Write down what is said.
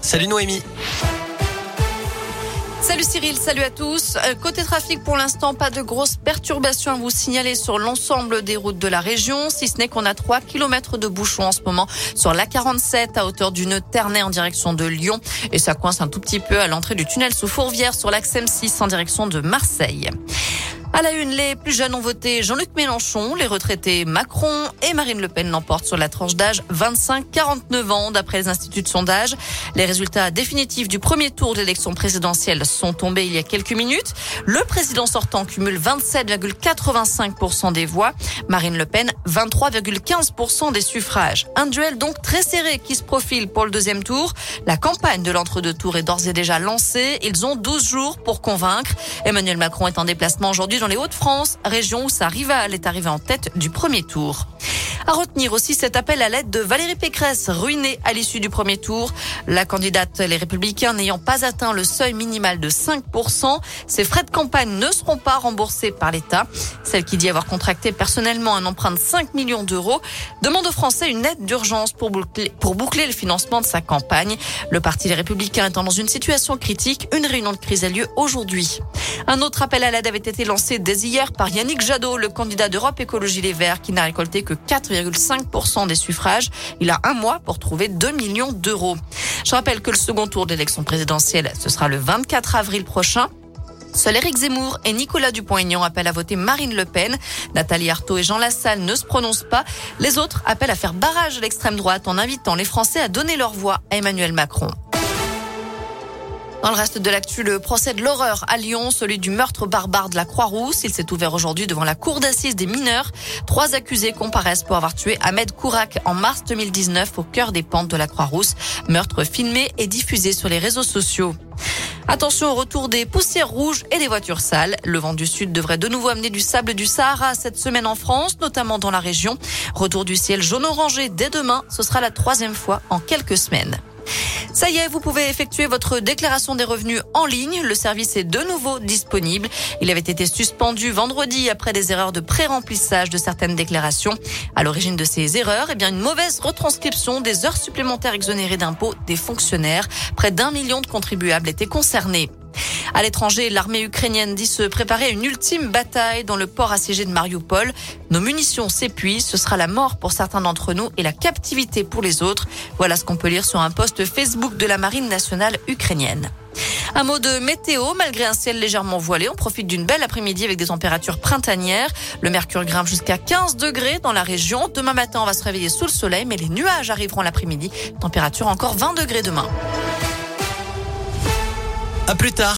Salut Noémie. Salut Cyril, salut à tous. Euh, côté trafic, pour l'instant, pas de grosses perturbations à vous signaler sur l'ensemble des routes de la région, si ce n'est qu'on a 3 km de bouchons en ce moment sur la 47 à hauteur du nœud Ternay en direction de Lyon. Et ça coince un tout petit peu à l'entrée du tunnel sous Fourvière sur l'axe M6 en direction de Marseille. À la une, les plus jeunes ont voté Jean-Luc Mélenchon, les retraités Macron et Marine Le Pen l'emportent sur la tranche d'âge 25-49 ans d'après les instituts de sondage. Les résultats définitifs du premier tour de l'élection présidentielle sont tombés il y a quelques minutes. Le président sortant cumule 27,85% des voix, Marine Le Pen 23,15% des suffrages. Un duel donc très serré qui se profile pour le deuxième tour. La campagne de l'entre-deux tours est d'ores et déjà lancée. Ils ont 12 jours pour convaincre. Emmanuel Macron est en déplacement aujourd'hui dans les Hauts-de-France, région où sa rivale est arrivée en tête du premier tour. À retenir aussi cet appel à l'aide de Valérie Pécresse, ruinée à l'issue du premier tour. La candidate Les Républicains n'ayant pas atteint le seuil minimal de 5%, ses frais de campagne ne seront pas remboursés par l'État. Celle qui dit avoir contracté personnellement un emprunt de 5 millions d'euros demande aux Français une aide d'urgence pour boucler, pour boucler le financement de sa campagne. Le Parti Les Républicains étant dans une situation critique, une réunion de crise a lieu aujourd'hui. Un autre appel à l'aide avait été lancé dès hier par Yannick Jadot, le candidat d'Europe Écologie Les Verts, qui n'a récolté que 4,5% des suffrages. Il a un mois pour trouver 2 millions d'euros. Je rappelle que le second tour d'élection présidentielle, ce sera le 24 avril prochain. Seuls Éric Zemmour et Nicolas Dupont-Aignan appellent à voter Marine Le Pen. Nathalie Arthaud et Jean Lassalle ne se prononcent pas. Les autres appellent à faire barrage à l'extrême droite en invitant les Français à donner leur voix à Emmanuel Macron. Dans le reste de l'actu, le procès de l'horreur à Lyon, celui du meurtre barbare de la Croix-Rousse. Il s'est ouvert aujourd'hui devant la cour d'assises des mineurs. Trois accusés comparaissent pour avoir tué Ahmed Kourak en mars 2019 au cœur des pentes de la Croix-Rousse. Meurtre filmé et diffusé sur les réseaux sociaux. Attention au retour des poussières rouges et des voitures sales. Le vent du sud devrait de nouveau amener du sable du Sahara cette semaine en France, notamment dans la région. Retour du ciel jaune-orangé dès demain. Ce sera la troisième fois en quelques semaines. Ça y est, vous pouvez effectuer votre déclaration des revenus en ligne. Le service est de nouveau disponible. Il avait été suspendu vendredi après des erreurs de pré-remplissage de certaines déclarations. À l'origine de ces erreurs, eh bien, une mauvaise retranscription des heures supplémentaires exonérées d'impôts des fonctionnaires. Près d'un million de contribuables étaient concernés. À l'étranger, l'armée ukrainienne dit se préparer à une ultime bataille dans le port assiégé de Mariupol. Nos munitions s'épuisent, ce sera la mort pour certains d'entre nous et la captivité pour les autres. Voilà ce qu'on peut lire sur un post Facebook de la marine nationale ukrainienne. Un mot de météo, malgré un ciel légèrement voilé, on profite d'une belle après-midi avec des températures printanières. Le mercure grimpe jusqu'à 15 degrés dans la région. Demain matin, on va se réveiller sous le soleil, mais les nuages arriveront l'après-midi. Température encore 20 degrés demain. À plus tard.